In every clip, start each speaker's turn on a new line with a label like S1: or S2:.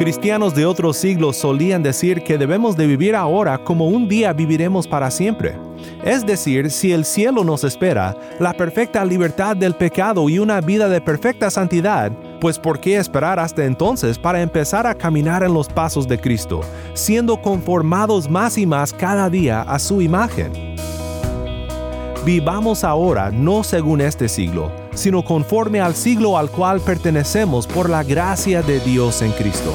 S1: Cristianos de otros siglos solían decir que debemos de vivir ahora como un día viviremos para siempre. Es decir, si el cielo nos espera, la perfecta libertad del pecado y una vida de perfecta santidad, pues ¿por qué esperar hasta entonces para empezar a caminar en los pasos de Cristo, siendo conformados más y más cada día a su imagen? Vivamos ahora no según este siglo, sino conforme al siglo al cual pertenecemos por la gracia de Dios en Cristo.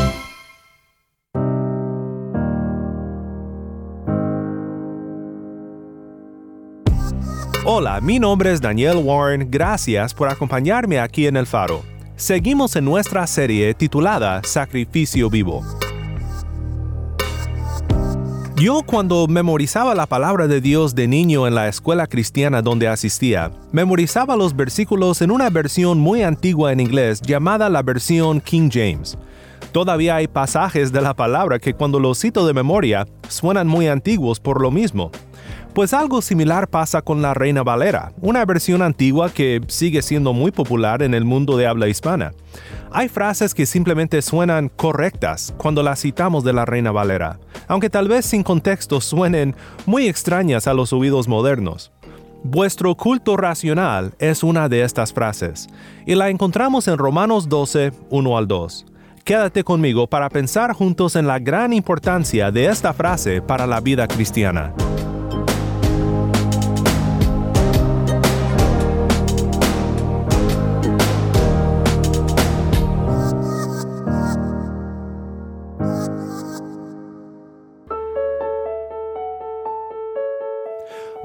S1: Hola, mi nombre es Daniel Warren, gracias por acompañarme aquí en El Faro. Seguimos en nuestra serie titulada Sacrificio Vivo. Yo cuando memorizaba la palabra de Dios de niño en la escuela cristiana donde asistía, memorizaba los versículos en una versión muy antigua en inglés llamada la versión King James. Todavía hay pasajes de la palabra que cuando los cito de memoria suenan muy antiguos por lo mismo. Pues algo similar pasa con la Reina Valera, una versión antigua que sigue siendo muy popular en el mundo de habla hispana. Hay frases que simplemente suenan correctas cuando las citamos de la Reina Valera, aunque tal vez sin contexto suenen muy extrañas a los oídos modernos. Vuestro culto racional es una de estas frases, y la encontramos en Romanos 12, 1 al 2. Quédate conmigo para pensar juntos en la gran importancia de esta frase para la vida cristiana.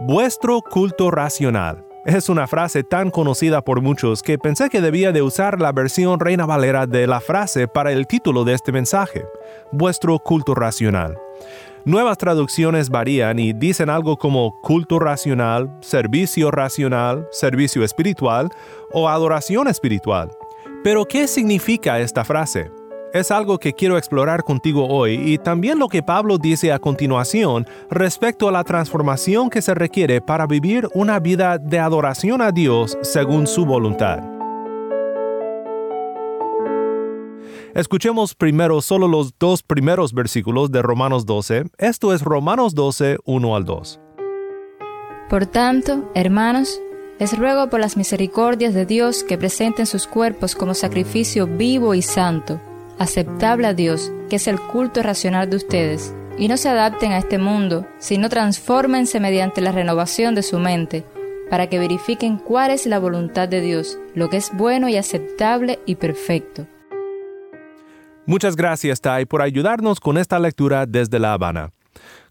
S1: Vuestro culto racional. Es una frase tan conocida por muchos que pensé que debía de usar la versión Reina Valera de la frase para el título de este mensaje, vuestro culto racional. Nuevas traducciones varían y dicen algo como culto racional, servicio racional, servicio espiritual o adoración espiritual. Pero, ¿qué significa esta frase? Es algo que quiero explorar contigo hoy y también lo que Pablo dice a continuación respecto a la transformación que se requiere para vivir una vida de adoración a Dios según su voluntad. Escuchemos primero solo los dos primeros versículos de Romanos 12. Esto es Romanos 12, 1 al 2.
S2: Por tanto, hermanos, les ruego por las misericordias de Dios que presenten sus cuerpos como sacrificio vivo y santo aceptable a Dios, que es el culto racional de ustedes, y no se adapten a este mundo, sino transfórmense mediante la renovación de su mente, para que verifiquen cuál es la voluntad de Dios, lo que es bueno y aceptable y perfecto.
S1: Muchas gracias, Tai, por ayudarnos con esta lectura desde La Habana.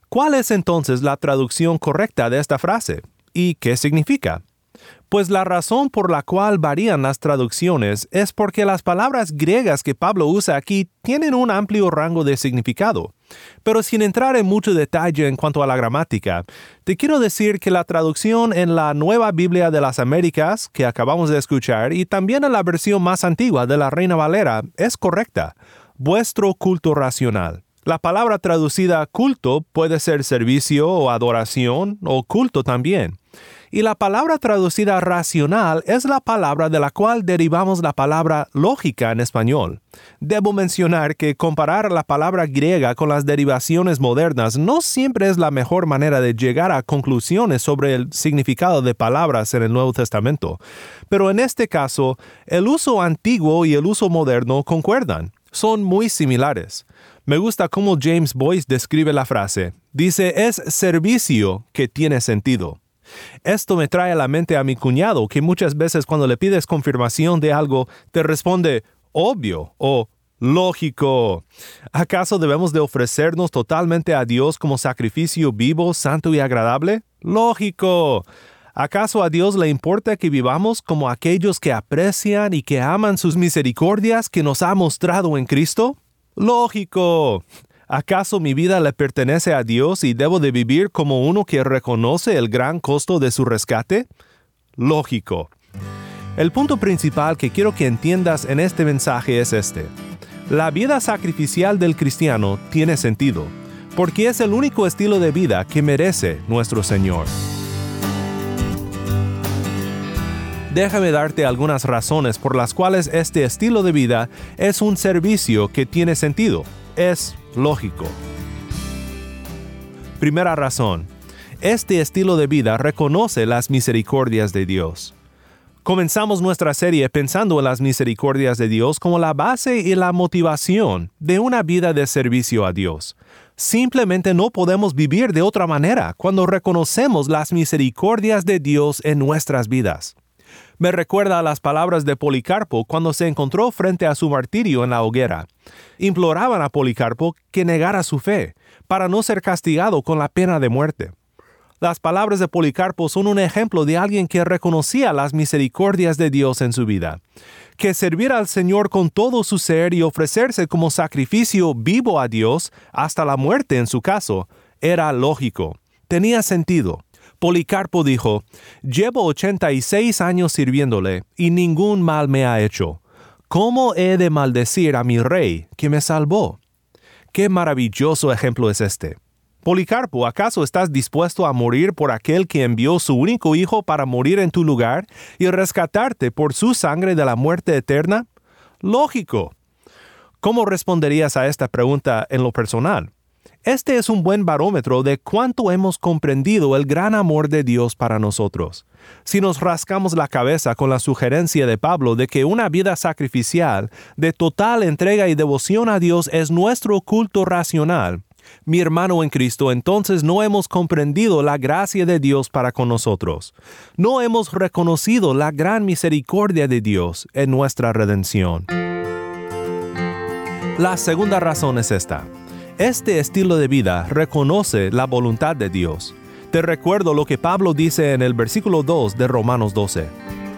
S1: ¿Cuál es entonces la traducción correcta de esta frase? ¿Y qué significa? Pues la razón por la cual varían las traducciones es porque las palabras griegas que Pablo usa aquí tienen un amplio rango de significado. Pero sin entrar en mucho detalle en cuanto a la gramática, te quiero decir que la traducción en la Nueva Biblia de las Américas, que acabamos de escuchar, y también en la versión más antigua de la Reina Valera, es correcta. Vuestro culto racional. La palabra traducida culto puede ser servicio o adoración o culto también y la palabra traducida racional es la palabra de la cual derivamos la palabra lógica en español. Debo mencionar que comparar la palabra griega con las derivaciones modernas no siempre es la mejor manera de llegar a conclusiones sobre el significado de palabras en el Nuevo Testamento, pero en este caso, el uso antiguo y el uso moderno concuerdan, son muy similares. Me gusta cómo James Boyce describe la frase. Dice, es servicio que tiene sentido. Esto me trae a la mente a mi cuñado, que muchas veces cuando le pides confirmación de algo, te responde obvio o Lógico. ¿Acaso debemos de ofrecernos totalmente a Dios como sacrificio vivo, santo y agradable? Lógico. ¿Acaso a Dios le importa que vivamos como aquellos que aprecian y que aman sus misericordias que nos ha mostrado en Cristo? Lógico. ¿Acaso mi vida le pertenece a Dios y debo de vivir como uno que reconoce el gran costo de su rescate? Lógico. El punto principal que quiero que entiendas en este mensaje es este. La vida sacrificial del cristiano tiene sentido, porque es el único estilo de vida que merece nuestro Señor. Déjame darte algunas razones por las cuales este estilo de vida es un servicio que tiene sentido, es lógico. Primera razón, este estilo de vida reconoce las misericordias de Dios. Comenzamos nuestra serie pensando en las misericordias de Dios como la base y la motivación de una vida de servicio a Dios. Simplemente no podemos vivir de otra manera cuando reconocemos las misericordias de Dios en nuestras vidas me recuerda a las palabras de Policarpo cuando se encontró frente a su martirio en la hoguera. Imploraban a Policarpo que negara su fe, para no ser castigado con la pena de muerte. Las palabras de Policarpo son un ejemplo de alguien que reconocía las misericordias de Dios en su vida. Que servir al Señor con todo su ser y ofrecerse como sacrificio vivo a Dios, hasta la muerte en su caso, era lógico, tenía sentido. Policarpo dijo, Llevo 86 años sirviéndole y ningún mal me ha hecho. ¿Cómo he de maldecir a mi rey que me salvó? Qué maravilloso ejemplo es este. Policarpo, ¿acaso estás dispuesto a morir por aquel que envió su único hijo para morir en tu lugar y rescatarte por su sangre de la muerte eterna? Lógico. ¿Cómo responderías a esta pregunta en lo personal? Este es un buen barómetro de cuánto hemos comprendido el gran amor de Dios para nosotros. Si nos rascamos la cabeza con la sugerencia de Pablo de que una vida sacrificial, de total entrega y devoción a Dios es nuestro culto racional, mi hermano en Cristo, entonces no hemos comprendido la gracia de Dios para con nosotros. No hemos reconocido la gran misericordia de Dios en nuestra redención. La segunda razón es esta. Este estilo de vida reconoce la voluntad de Dios. Te recuerdo lo que Pablo dice en el versículo 2 de Romanos 12.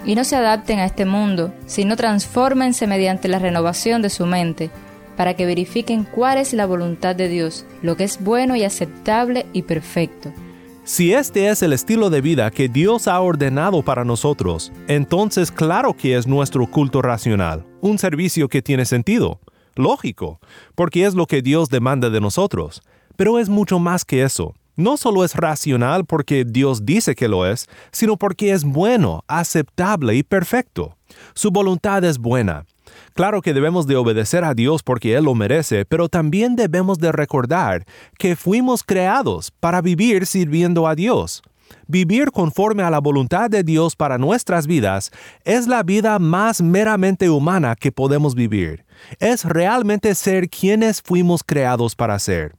S2: Y no se adapten a este mundo, sino transfórmense mediante la renovación de su mente, para que verifiquen cuál es la voluntad de Dios, lo que es bueno y aceptable y perfecto.
S1: Si este es el estilo de vida que Dios ha ordenado para nosotros, entonces claro que es nuestro culto racional, un servicio que tiene sentido lógico, porque es lo que Dios demanda de nosotros. Pero es mucho más que eso. No solo es racional porque Dios dice que lo es, sino porque es bueno, aceptable y perfecto. Su voluntad es buena. Claro que debemos de obedecer a Dios porque Él lo merece, pero también debemos de recordar que fuimos creados para vivir sirviendo a Dios. Vivir conforme a la voluntad de Dios para nuestras vidas es la vida más meramente humana que podemos vivir. Es realmente ser quienes fuimos creados para ser.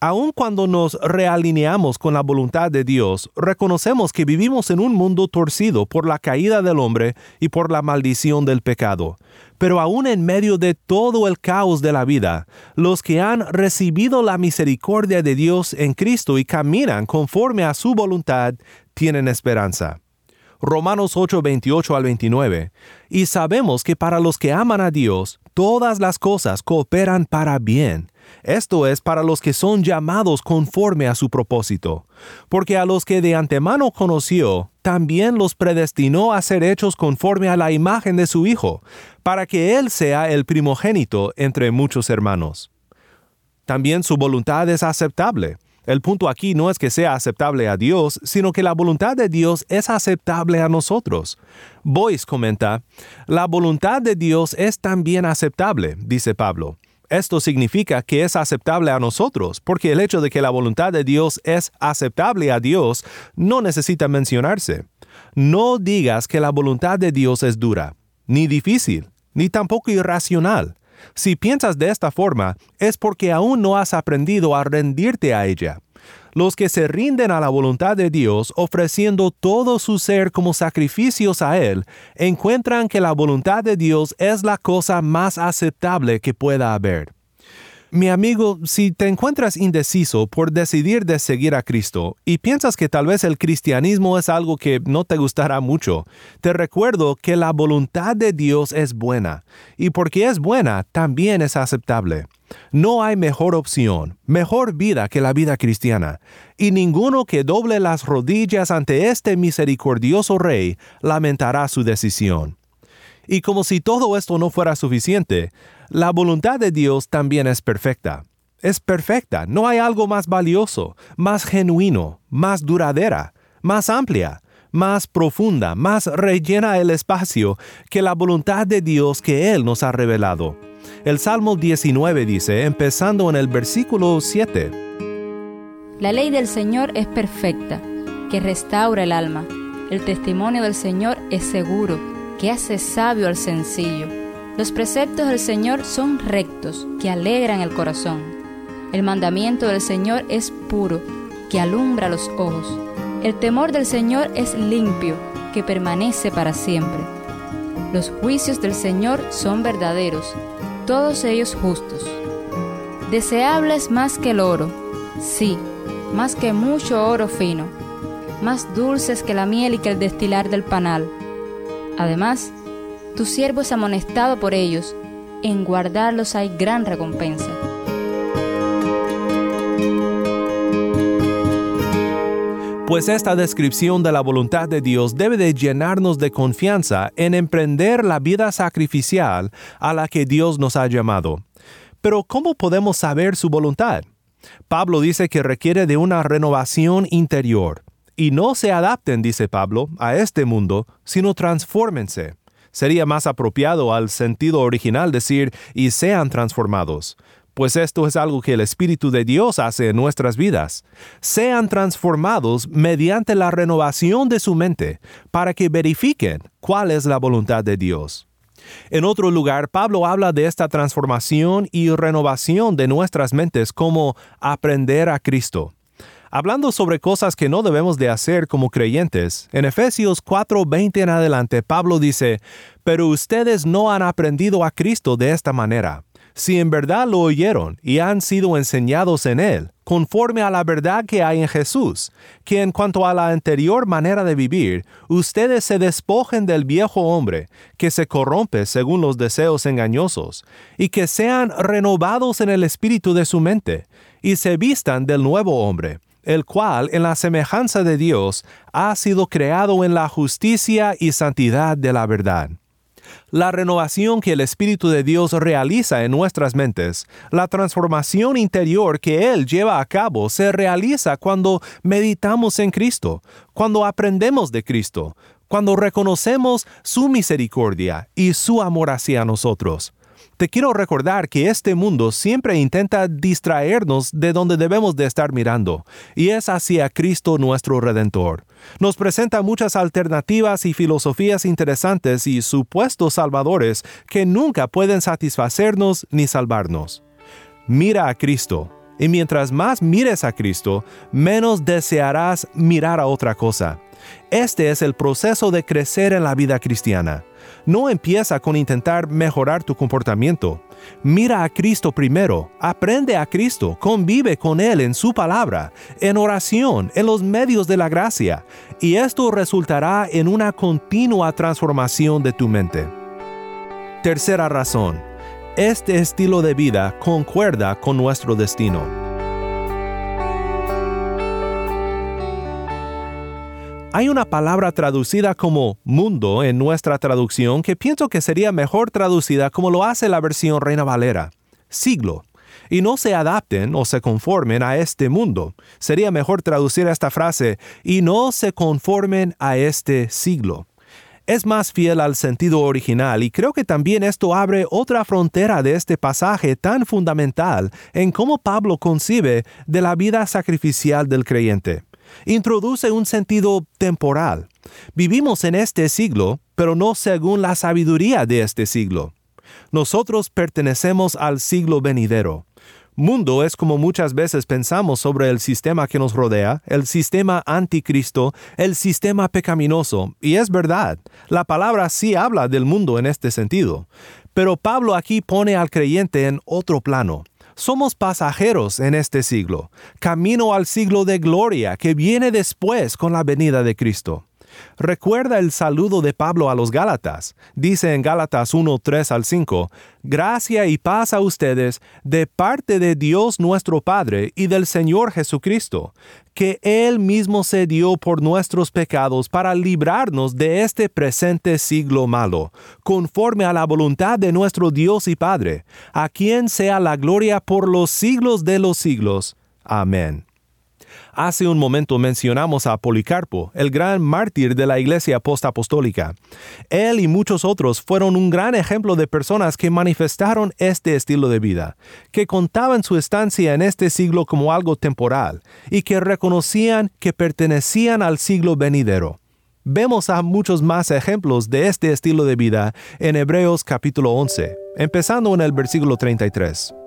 S1: Aun cuando nos realineamos con la voluntad de Dios, reconocemos que vivimos en un mundo torcido por la caída del hombre y por la maldición del pecado. Pero aún en medio de todo el caos de la vida, los que han recibido la misericordia de Dios en Cristo y caminan conforme a su voluntad, tienen esperanza. Romanos 8, 28 al 29. Y sabemos que para los que aman a Dios, todas las cosas cooperan para bien esto es para los que son llamados conforme a su propósito, porque a los que de antemano conoció, también los predestinó a ser hechos conforme a la imagen de su Hijo, para que Él sea el primogénito entre muchos hermanos. También su voluntad es aceptable. El punto aquí no es que sea aceptable a Dios, sino que la voluntad de Dios es aceptable a nosotros. Boyce comenta, la voluntad de Dios es también aceptable, dice Pablo. Esto significa que es aceptable a nosotros, porque el hecho de que la voluntad de Dios es aceptable a Dios no necesita mencionarse. No digas que la voluntad de Dios es dura, ni difícil, ni tampoco irracional. Si piensas de esta forma, es porque aún no has aprendido a rendirte a ella. Los que se rinden a la voluntad de Dios ofreciendo todo su ser como sacrificios a Él, encuentran que la voluntad de Dios es la cosa más aceptable que pueda haber. Mi amigo, si te encuentras indeciso por decidir de seguir a Cristo y piensas que tal vez el cristianismo es algo que no te gustará mucho, te recuerdo que la voluntad de Dios es buena, y porque es buena, también es aceptable. No hay mejor opción, mejor vida que la vida cristiana, y ninguno que doble las rodillas ante este misericordioso Rey lamentará su decisión. Y como si todo esto no fuera suficiente, la voluntad de Dios también es perfecta. Es perfecta, no hay algo más valioso, más genuino, más duradera, más amplia, más profunda, más rellena el espacio que la voluntad de Dios que Él nos ha revelado. El Salmo 19 dice, empezando en el versículo 7,
S2: La ley del Señor es perfecta, que restaura el alma. El testimonio del Señor es seguro, que hace sabio al sencillo. Los preceptos del Señor son rectos, que alegran el corazón. El mandamiento del Señor es puro, que alumbra los ojos. El temor del Señor es limpio, que permanece para siempre. Los juicios del Señor son verdaderos, todos ellos justos. Deseables más que el oro, sí, más que mucho oro fino, más dulces que la miel y que el destilar del panal. Además, tu siervo es amonestado por ellos, en guardarlos hay gran recompensa.
S1: Pues esta descripción de la voluntad de Dios debe de llenarnos de confianza en emprender la vida sacrificial a la que Dios nos ha llamado. Pero ¿cómo podemos saber su voluntad? Pablo dice que requiere de una renovación interior. Y no se adapten, dice Pablo, a este mundo, sino transfórmense. Sería más apropiado al sentido original decir, y sean transformados pues esto es algo que el Espíritu de Dios hace en nuestras vidas. Sean transformados mediante la renovación de su mente, para que verifiquen cuál es la voluntad de Dios. En otro lugar, Pablo habla de esta transformación y renovación de nuestras mentes como aprender a Cristo. Hablando sobre cosas que no debemos de hacer como creyentes, en Efesios 4:20 en adelante Pablo dice, Pero ustedes no han aprendido a Cristo de esta manera. Si en verdad lo oyeron y han sido enseñados en él, conforme a la verdad que hay en Jesús, que en cuanto a la anterior manera de vivir, ustedes se despojen del viejo hombre, que se corrompe según los deseos engañosos, y que sean renovados en el espíritu de su mente, y se vistan del nuevo hombre, el cual en la semejanza de Dios ha sido creado en la justicia y santidad de la verdad la renovación que el Espíritu de Dios realiza en nuestras mentes, la transformación interior que Él lleva a cabo se realiza cuando meditamos en Cristo, cuando aprendemos de Cristo, cuando reconocemos su misericordia y su amor hacia nosotros. Te quiero recordar que este mundo siempre intenta distraernos de donde debemos de estar mirando, y es hacia Cristo nuestro Redentor. Nos presenta muchas alternativas y filosofías interesantes y supuestos salvadores que nunca pueden satisfacernos ni salvarnos. Mira a Cristo, y mientras más mires a Cristo, menos desearás mirar a otra cosa. Este es el proceso de crecer en la vida cristiana. No empieza con intentar mejorar tu comportamiento. Mira a Cristo primero, aprende a Cristo, convive con Él en su palabra, en oración, en los medios de la gracia, y esto resultará en una continua transformación de tu mente. Tercera razón, este estilo de vida concuerda con nuestro destino. Hay una palabra traducida como mundo en nuestra traducción que pienso que sería mejor traducida como lo hace la versión Reina Valera, siglo. Y no se adapten o se conformen a este mundo. Sería mejor traducir esta frase, y no se conformen a este siglo. Es más fiel al sentido original y creo que también esto abre otra frontera de este pasaje tan fundamental en cómo Pablo concibe de la vida sacrificial del creyente introduce un sentido temporal. Vivimos en este siglo, pero no según la sabiduría de este siglo. Nosotros pertenecemos al siglo venidero. Mundo es como muchas veces pensamos sobre el sistema que nos rodea, el sistema anticristo, el sistema pecaminoso, y es verdad, la palabra sí habla del mundo en este sentido. Pero Pablo aquí pone al creyente en otro plano. Somos pasajeros en este siglo, camino al siglo de gloria que viene después con la venida de Cristo. Recuerda el saludo de Pablo a los Gálatas. Dice en Gálatas 1, 3 al 5, Gracia y paz a ustedes de parte de Dios nuestro Padre y del Señor Jesucristo, que Él mismo se dio por nuestros pecados para librarnos de este presente siglo malo, conforme a la voluntad de nuestro Dios y Padre, a quien sea la gloria por los siglos de los siglos. Amén. Hace un momento mencionamos a Policarpo, el gran mártir de la iglesia postapostólica. Él y muchos otros fueron un gran ejemplo de personas que manifestaron este estilo de vida, que contaban su estancia en este siglo como algo temporal y que reconocían que pertenecían al siglo venidero. Vemos a muchos más ejemplos de este estilo de vida en Hebreos capítulo 11, empezando en el versículo 33.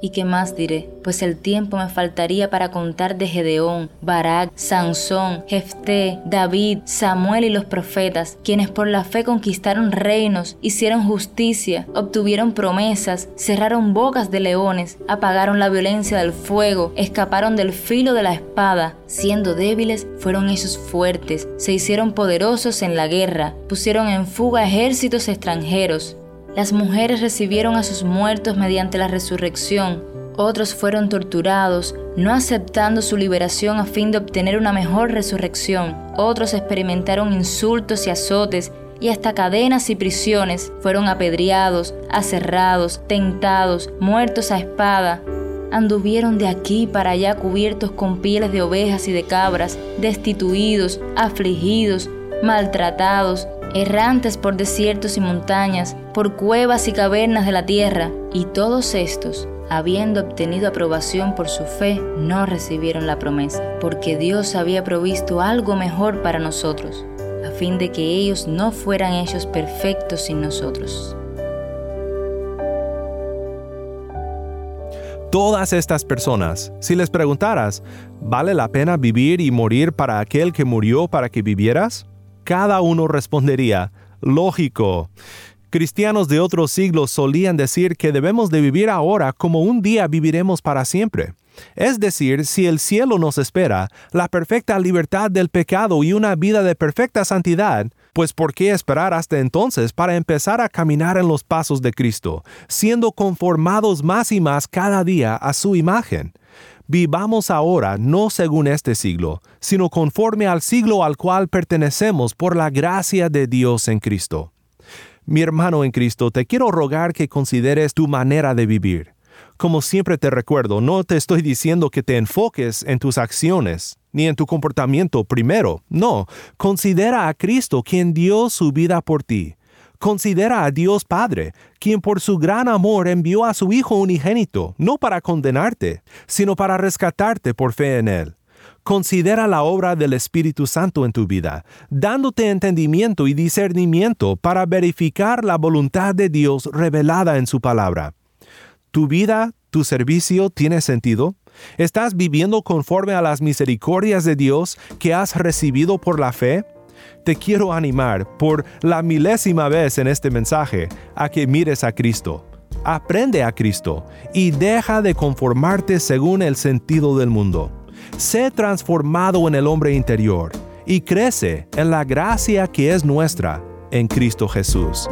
S2: ¿Y qué más diré? Pues el tiempo me faltaría para contar de Gedeón, Barak, Sansón, Jefté, David, Samuel y los profetas, quienes por la fe conquistaron reinos, hicieron justicia, obtuvieron promesas, cerraron bocas de leones, apagaron la violencia del fuego, escaparon del filo de la espada. Siendo débiles, fueron ellos fuertes, se hicieron poderosos en la guerra, pusieron en fuga ejércitos extranjeros las mujeres recibieron a sus muertos mediante la resurrección. Otros fueron torturados, no aceptando su liberación a fin de obtener una mejor resurrección. Otros experimentaron insultos y azotes y hasta cadenas y prisiones. Fueron apedreados, aserrados, tentados, muertos a espada. Anduvieron de aquí para allá cubiertos con pieles de ovejas y de cabras, destituidos, afligidos, maltratados, errantes por desiertos y montañas, por cuevas y cavernas de la tierra, y todos estos, habiendo obtenido aprobación por su fe, no recibieron la promesa, porque Dios había provisto algo mejor para nosotros, a fin de que ellos no fueran hechos perfectos sin nosotros.
S1: Todas estas personas, si les preguntaras, ¿vale la pena vivir y morir para aquel que murió para que vivieras? Cada uno respondería, lógico. Cristianos de otros siglos solían decir que debemos de vivir ahora como un día viviremos para siempre. Es decir, si el cielo nos espera, la perfecta libertad del pecado y una vida de perfecta santidad, pues ¿por qué esperar hasta entonces para empezar a caminar en los pasos de Cristo, siendo conformados más y más cada día a su imagen? Vivamos ahora no según este siglo, sino conforme al siglo al cual pertenecemos por la gracia de Dios en Cristo. Mi hermano en Cristo, te quiero rogar que consideres tu manera de vivir. Como siempre te recuerdo, no te estoy diciendo que te enfoques en tus acciones, ni en tu comportamiento primero. No, considera a Cristo quien dio su vida por ti Considera a Dios Padre, quien por su gran amor envió a su Hijo unigénito, no para condenarte, sino para rescatarte por fe en Él. Considera la obra del Espíritu Santo en tu vida, dándote entendimiento y discernimiento para verificar la voluntad de Dios revelada en su palabra. ¿Tu vida, tu servicio tiene sentido? ¿Estás viviendo conforme a las misericordias de Dios que has recibido por la fe? Te quiero animar por la milésima vez en este mensaje a que mires a Cristo. Aprende a Cristo y deja de conformarte según el sentido del mundo. Sé transformado en el hombre interior y crece en la gracia que es nuestra en Cristo Jesús.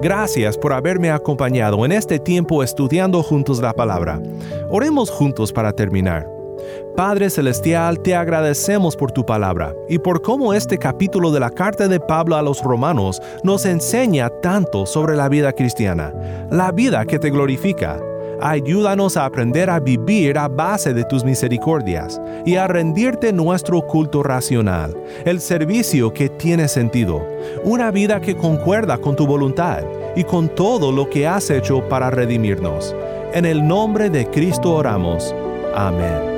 S1: Gracias por haberme acompañado en este tiempo estudiando juntos la palabra. Oremos juntos para terminar. Padre Celestial, te agradecemos por tu palabra y por cómo este capítulo de la carta de Pablo a los romanos nos enseña tanto sobre la vida cristiana, la vida que te glorifica, Ayúdanos a aprender a vivir a base de tus misericordias y a rendirte nuestro culto racional, el servicio que tiene sentido, una vida que concuerda con tu voluntad y con todo lo que has hecho para redimirnos. En el nombre de Cristo oramos. Amén.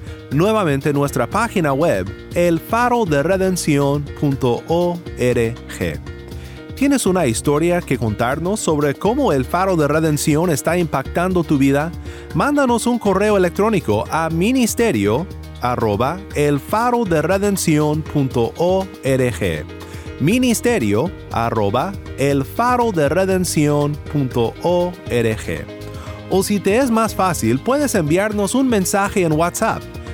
S1: Nuevamente nuestra página web elfaroderedención.org. ¿Tienes una historia que contarnos sobre cómo el faro de redención está impactando tu vida? Mándanos un correo electrónico a ministerio arroba elfaroderedención.org ministerio arroba elfaroderedención.org o si te es más fácil puedes enviarnos un mensaje en WhatsApp.